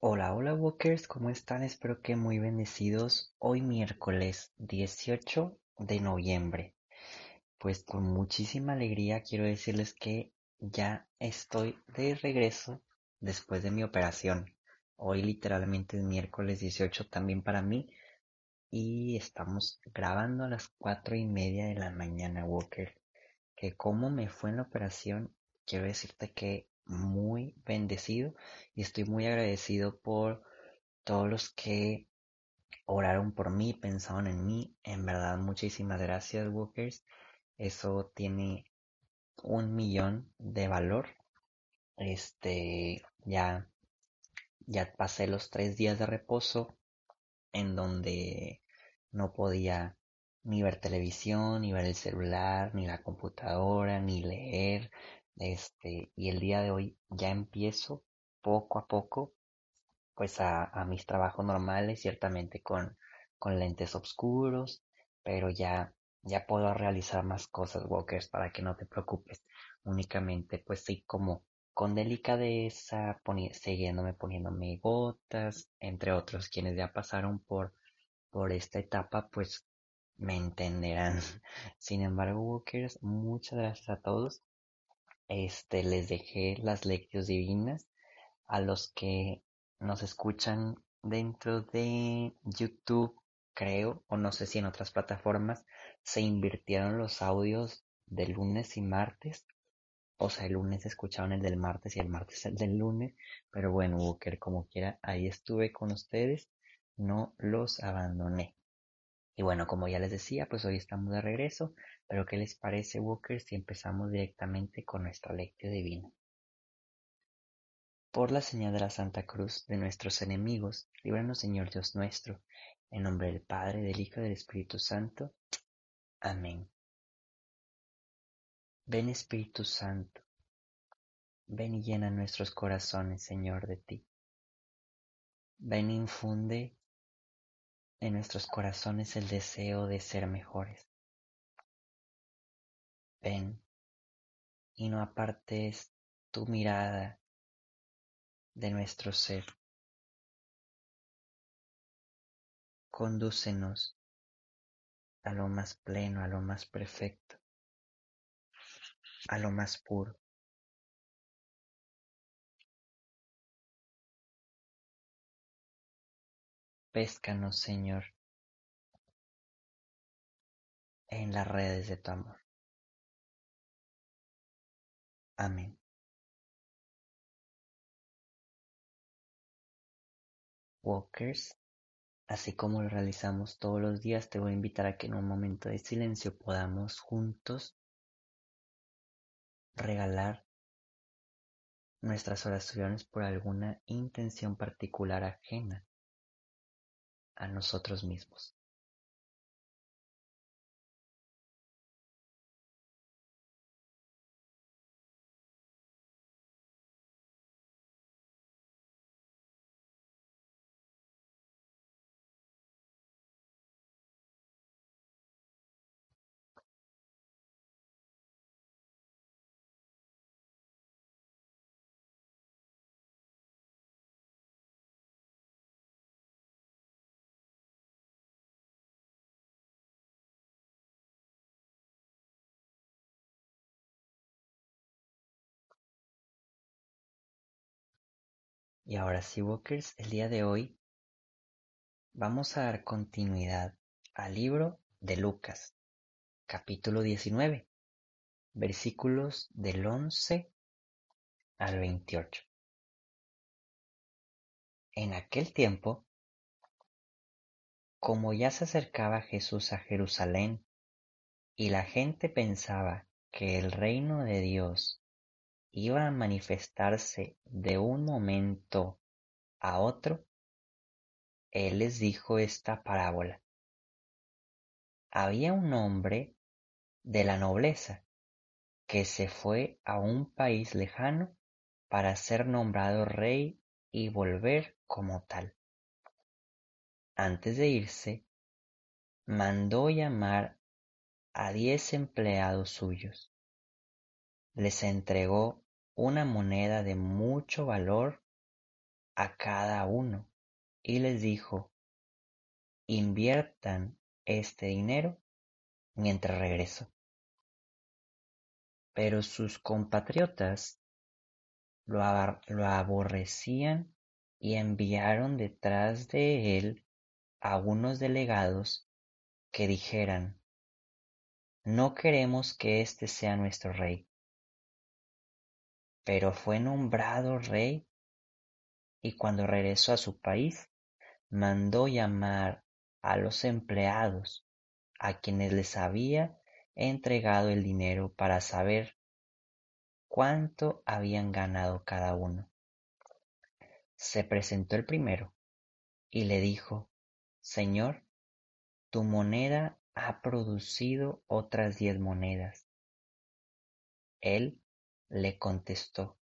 Hola, hola Walkers, ¿cómo están? Espero que muy bendecidos. Hoy miércoles 18 de noviembre. Pues con muchísima alegría quiero decirles que ya estoy de regreso después de mi operación. Hoy literalmente es miércoles 18 también para mí y estamos grabando a las cuatro y media de la mañana, Walker. Que cómo me fue en la operación, quiero decirte que muy bendecido y estoy muy agradecido por todos los que oraron por mí, pensaron en mí. En verdad, muchísimas gracias, Walkers. Eso tiene un millón de valor. Este, ya, ya pasé los tres días de reposo en donde no podía ni ver televisión, ni ver el celular, ni la computadora, ni leer, este, y el día de hoy ya empiezo poco a poco, pues a, mis trabajos normales, ciertamente con, con lentes oscuros, pero ya, ya puedo realizar más cosas, Walkers, para que no te preocupes. Únicamente, pues sí, como con delicadeza, poni siguiéndome poniéndome gotas, entre otros, quienes ya pasaron por, por esta etapa, pues me entenderán. Sin embargo, Walkers, muchas gracias a todos este, les dejé las lecciones divinas a los que nos escuchan dentro de YouTube, creo, o no sé si en otras plataformas, se invirtieron los audios de lunes y martes. O sea, el lunes escucharon el del martes y el martes el del lunes. Pero bueno, Walker, como quiera, ahí estuve con ustedes. No los abandoné. Y bueno, como ya les decía, pues hoy estamos de regreso, pero ¿qué les parece, Walker, si empezamos directamente con nuestra lectio divina? Por la señal de la Santa Cruz de nuestros enemigos, líbranos Señor Dios nuestro, en nombre del Padre, del Hijo y del Espíritu Santo. Amén. Ven Espíritu Santo, ven y llena nuestros corazones, Señor, de ti. Ven e infunde en nuestros corazones el deseo de ser mejores. Ven y no apartes tu mirada de nuestro ser. Condúcenos a lo más pleno, a lo más perfecto, a lo más puro. Péscanos, Señor, en las redes de tu amor. Amén. Walkers, así como lo realizamos todos los días, te voy a invitar a que en un momento de silencio podamos juntos regalar nuestras oraciones por alguna intención particular ajena a nosotros mismos. Y ahora sí, Walkers, el día de hoy vamos a dar continuidad al libro de Lucas, capítulo 19, versículos del 11 al 28. En aquel tiempo, como ya se acercaba Jesús a Jerusalén y la gente pensaba que el reino de Dios iba a manifestarse de un momento a otro, él les dijo esta parábola. Había un hombre de la nobleza que se fue a un país lejano para ser nombrado rey y volver como tal. Antes de irse, mandó llamar a diez empleados suyos. Les entregó una moneda de mucho valor a cada uno y les dijo, inviertan este dinero mientras regreso. Pero sus compatriotas lo, aborrecían y enviaron detrás de él a unos delegados que dijeran, no queremos que éste sea nuestro rey. Pero fue nombrado rey y cuando regresó a su país, mandó llamar a los empleados a quienes les había entregado el dinero para saber cuánto habían ganado cada uno. Se presentó el primero y le dijo, Señor, tu moneda ha producido otras diez monedas. Él le contestó,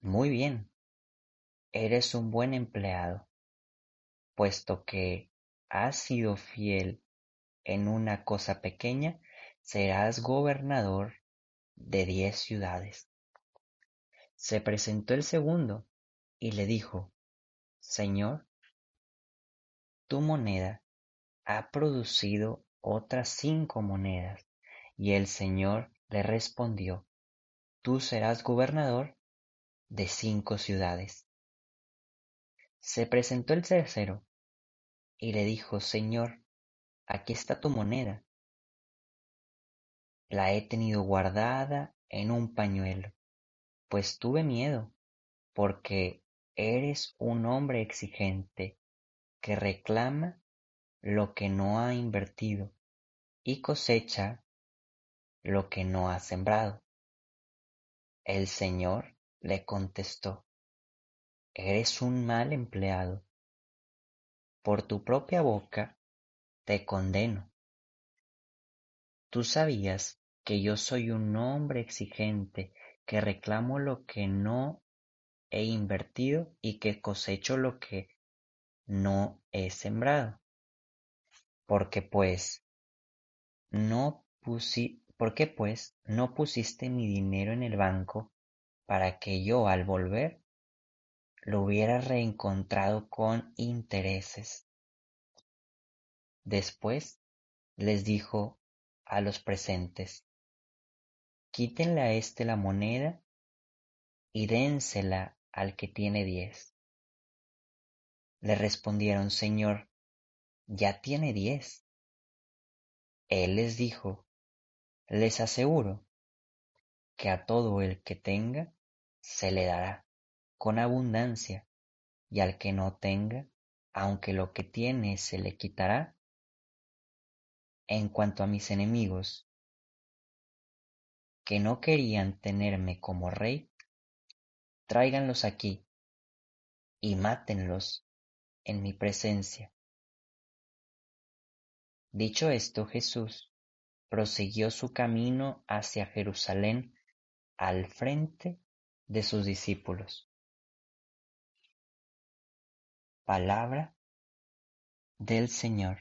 Muy bien, eres un buen empleado, puesto que has sido fiel en una cosa pequeña, serás gobernador de diez ciudades. Se presentó el segundo y le dijo, Señor, tu moneda ha producido otras cinco monedas. Y el Señor le respondió, Tú serás gobernador de cinco ciudades. Se presentó el tercero y le dijo, Señor, aquí está tu moneda. La he tenido guardada en un pañuelo, pues tuve miedo, porque eres un hombre exigente que reclama lo que no ha invertido y cosecha lo que no ha sembrado. El Señor le contestó, Eres un mal empleado. Por tu propia boca te condeno. Tú sabías que yo soy un hombre exigente, que reclamo lo que no he invertido y que cosecho lo que no he sembrado. Porque pues no qué pues no pusiste mi dinero en el banco para que yo al volver lo hubiera reencontrado con intereses. Después les dijo a los presentes, quítenle a éste la moneda y dénsela al que tiene diez. Le respondieron, Señor, ya tiene diez. Él les dijo, les aseguro que a todo el que tenga se le dará con abundancia, y al que no tenga, aunque lo que tiene se le quitará. En cuanto a mis enemigos, que no querían tenerme como rey, tráiganlos aquí y mátenlos en mi presencia. Dicho esto, Jesús prosiguió su camino hacia Jerusalén al frente de sus discípulos. Palabra del Señor.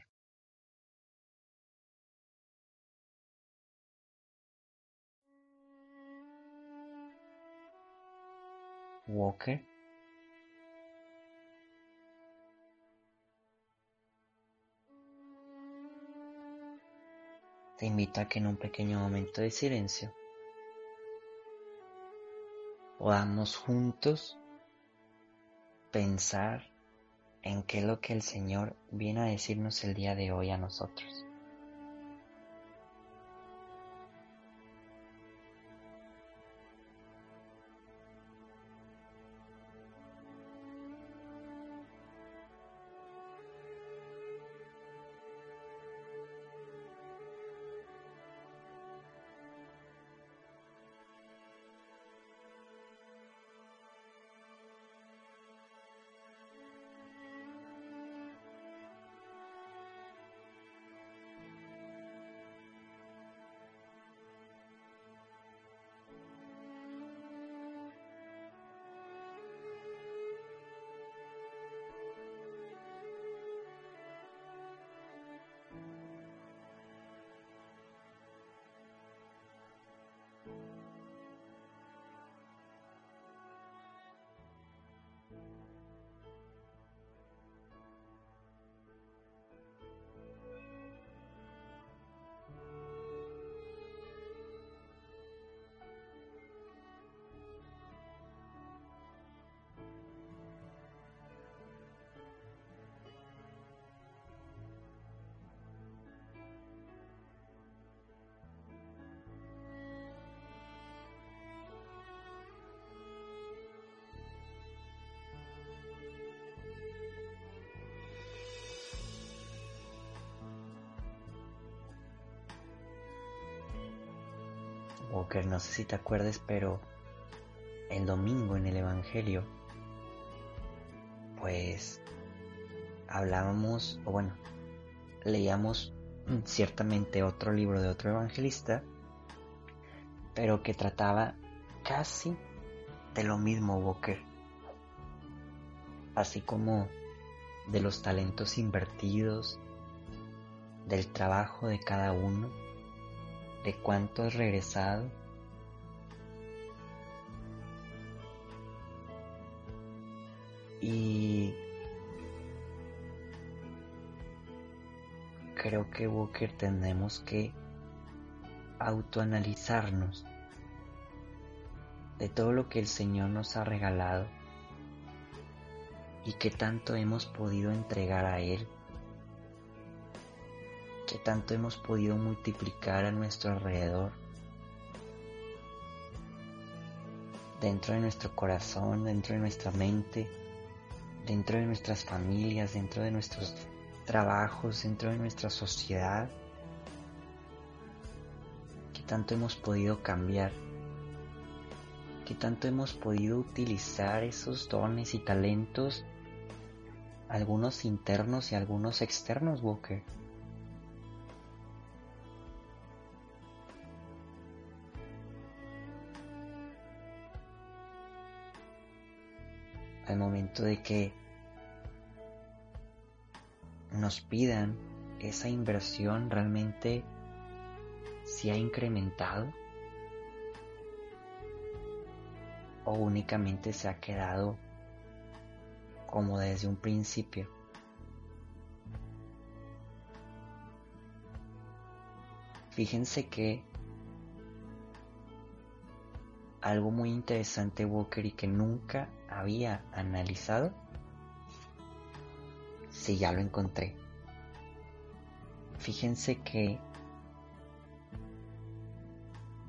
Walker te invito a que en un pequeño momento de silencio podamos juntos pensar en qué es lo que el Señor viene a decirnos el día de hoy a nosotros. Walker, no sé si te acuerdes, pero el domingo en el Evangelio, pues hablábamos, o bueno, leíamos ciertamente otro libro de otro evangelista, pero que trataba casi de lo mismo, Walker. Así como de los talentos invertidos, del trabajo de cada uno, de cuánto has regresado. Y creo que Walker tenemos que autoanalizarnos de todo lo que el Señor nos ha regalado y que tanto hemos podido entregar a Él, que tanto hemos podido multiplicar a nuestro alrededor, dentro de nuestro corazón, dentro de nuestra mente, dentro de nuestras familias, dentro de nuestros trabajos, dentro de nuestra sociedad, que tanto hemos podido cambiar, que tanto hemos podido utilizar esos dones y talentos, algunos internos y algunos externos, Walker. Al momento de que nos pidan esa inversión realmente se ha incrementado o únicamente se ha quedado como desde un principio. Fíjense que algo muy interesante Walker y que nunca había analizado Sí, ya lo encontré. Fíjense que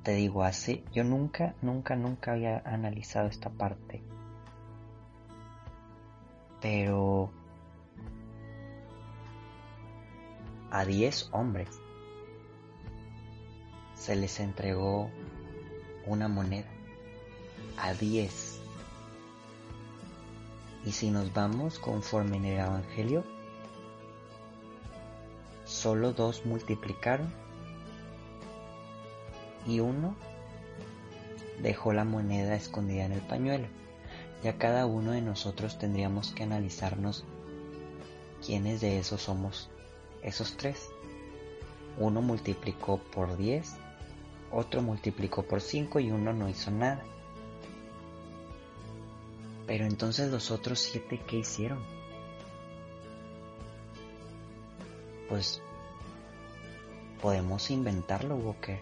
te digo así, yo nunca, nunca, nunca había analizado esta parte. Pero a 10 hombres se les entregó una moneda. A 10. Y si nos vamos conforme en el Evangelio, solo dos multiplicaron y uno dejó la moneda escondida en el pañuelo. Ya cada uno de nosotros tendríamos que analizarnos quiénes de esos somos esos tres. Uno multiplicó por 10, otro multiplicó por 5 y uno no hizo nada. Pero entonces los otros siete, ¿qué hicieron? Pues podemos inventarlo, Walker.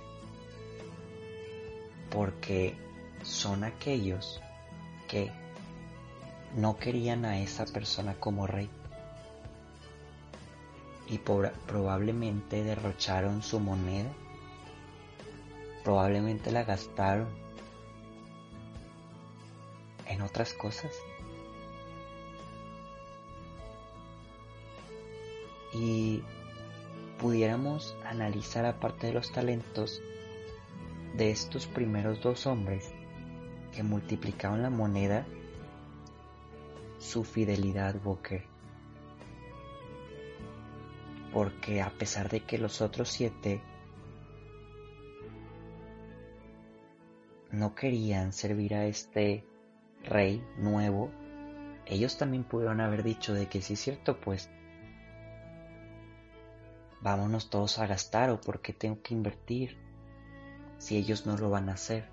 Porque son aquellos que no querían a esa persona como rey. Y probablemente derrocharon su moneda. Probablemente la gastaron en otras cosas. Y pudiéramos analizar aparte de los talentos de estos primeros dos hombres que multiplicaban la moneda, su fidelidad, Walker. Porque a pesar de que los otros siete no querían servir a este rey nuevo, ellos también pudieron haber dicho de que si es cierto, pues vámonos todos a gastar o porque tengo que invertir si ellos no lo van a hacer.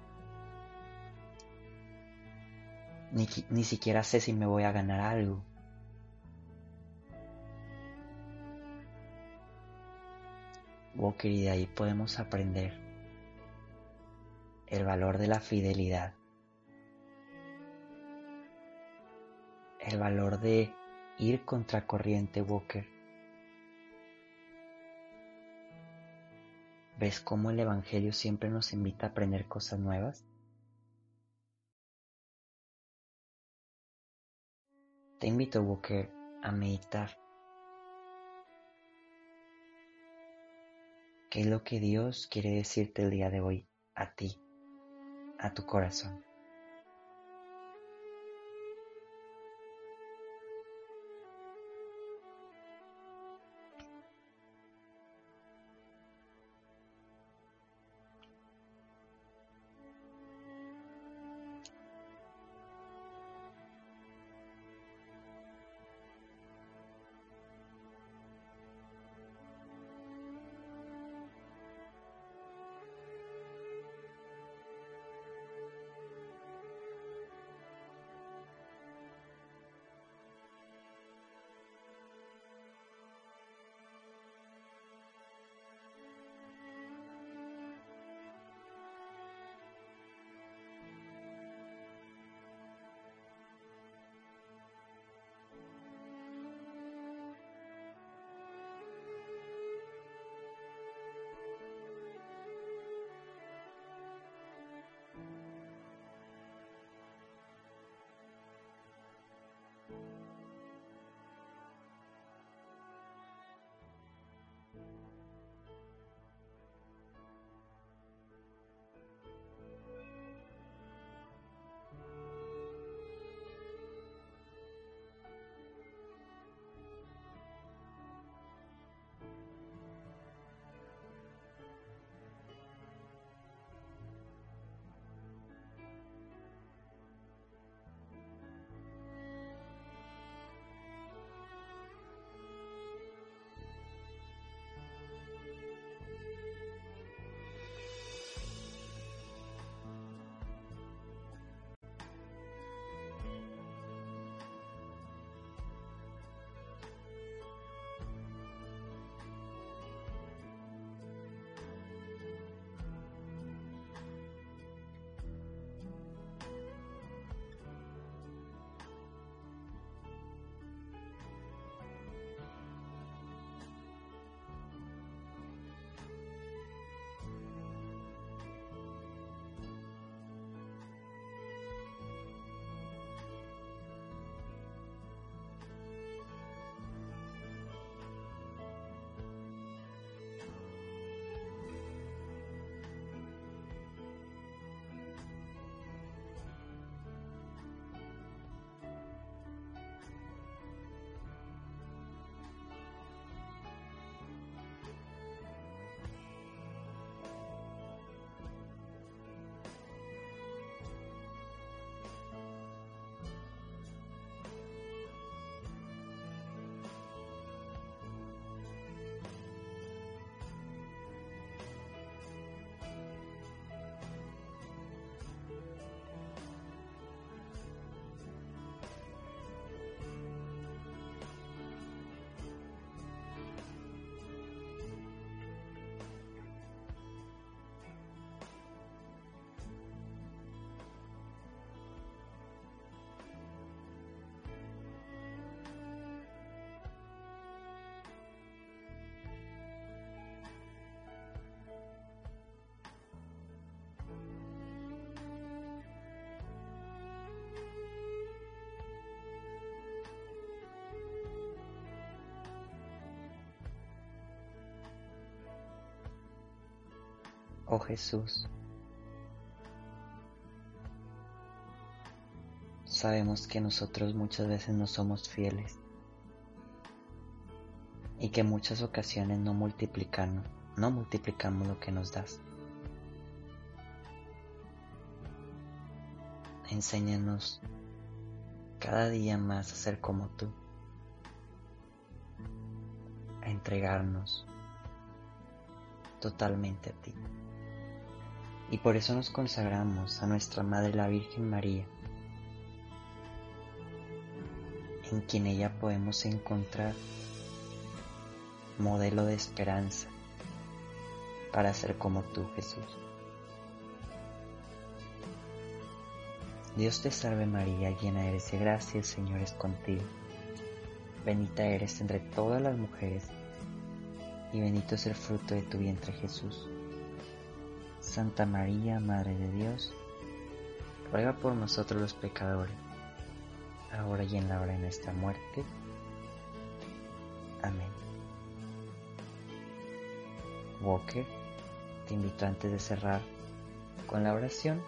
Ni, ni siquiera sé si me voy a ganar algo. Y de ahí podemos aprender el valor de la fidelidad. El valor de ir contra corriente, Walker. ¿Ves cómo el Evangelio siempre nos invita a aprender cosas nuevas? Te invito, Walker, a meditar. ¿Qué es lo que Dios quiere decirte el día de hoy a ti, a tu corazón. Oh Jesús. Sabemos que nosotros muchas veces no somos fieles y que en muchas ocasiones no multiplicamos, no multiplicamos lo que nos das. Enséñanos cada día más a ser como tú, a entregarnos totalmente a ti y por eso nos consagramos a nuestra Madre la Virgen María, en quien ella podemos encontrar modelo de esperanza para ser como tú, Jesús. Dios te salve María, llena eres de gracia, el Señor es contigo. Bendita eres entre todas las mujeres, y bendito es el fruto de tu vientre Jesús. Santa María, Madre de Dios, ruega por nosotros los pecadores, ahora y en la hora de nuestra muerte. Amén. Walker, te invito antes de cerrar con la oración,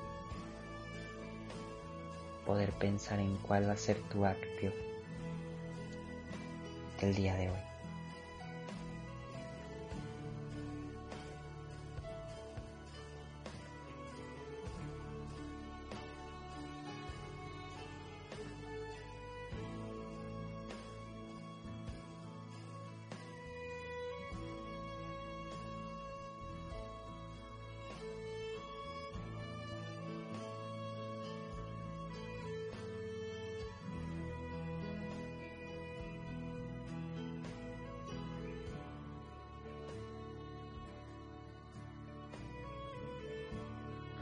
poder pensar en cuál va a ser tu acto del día de hoy.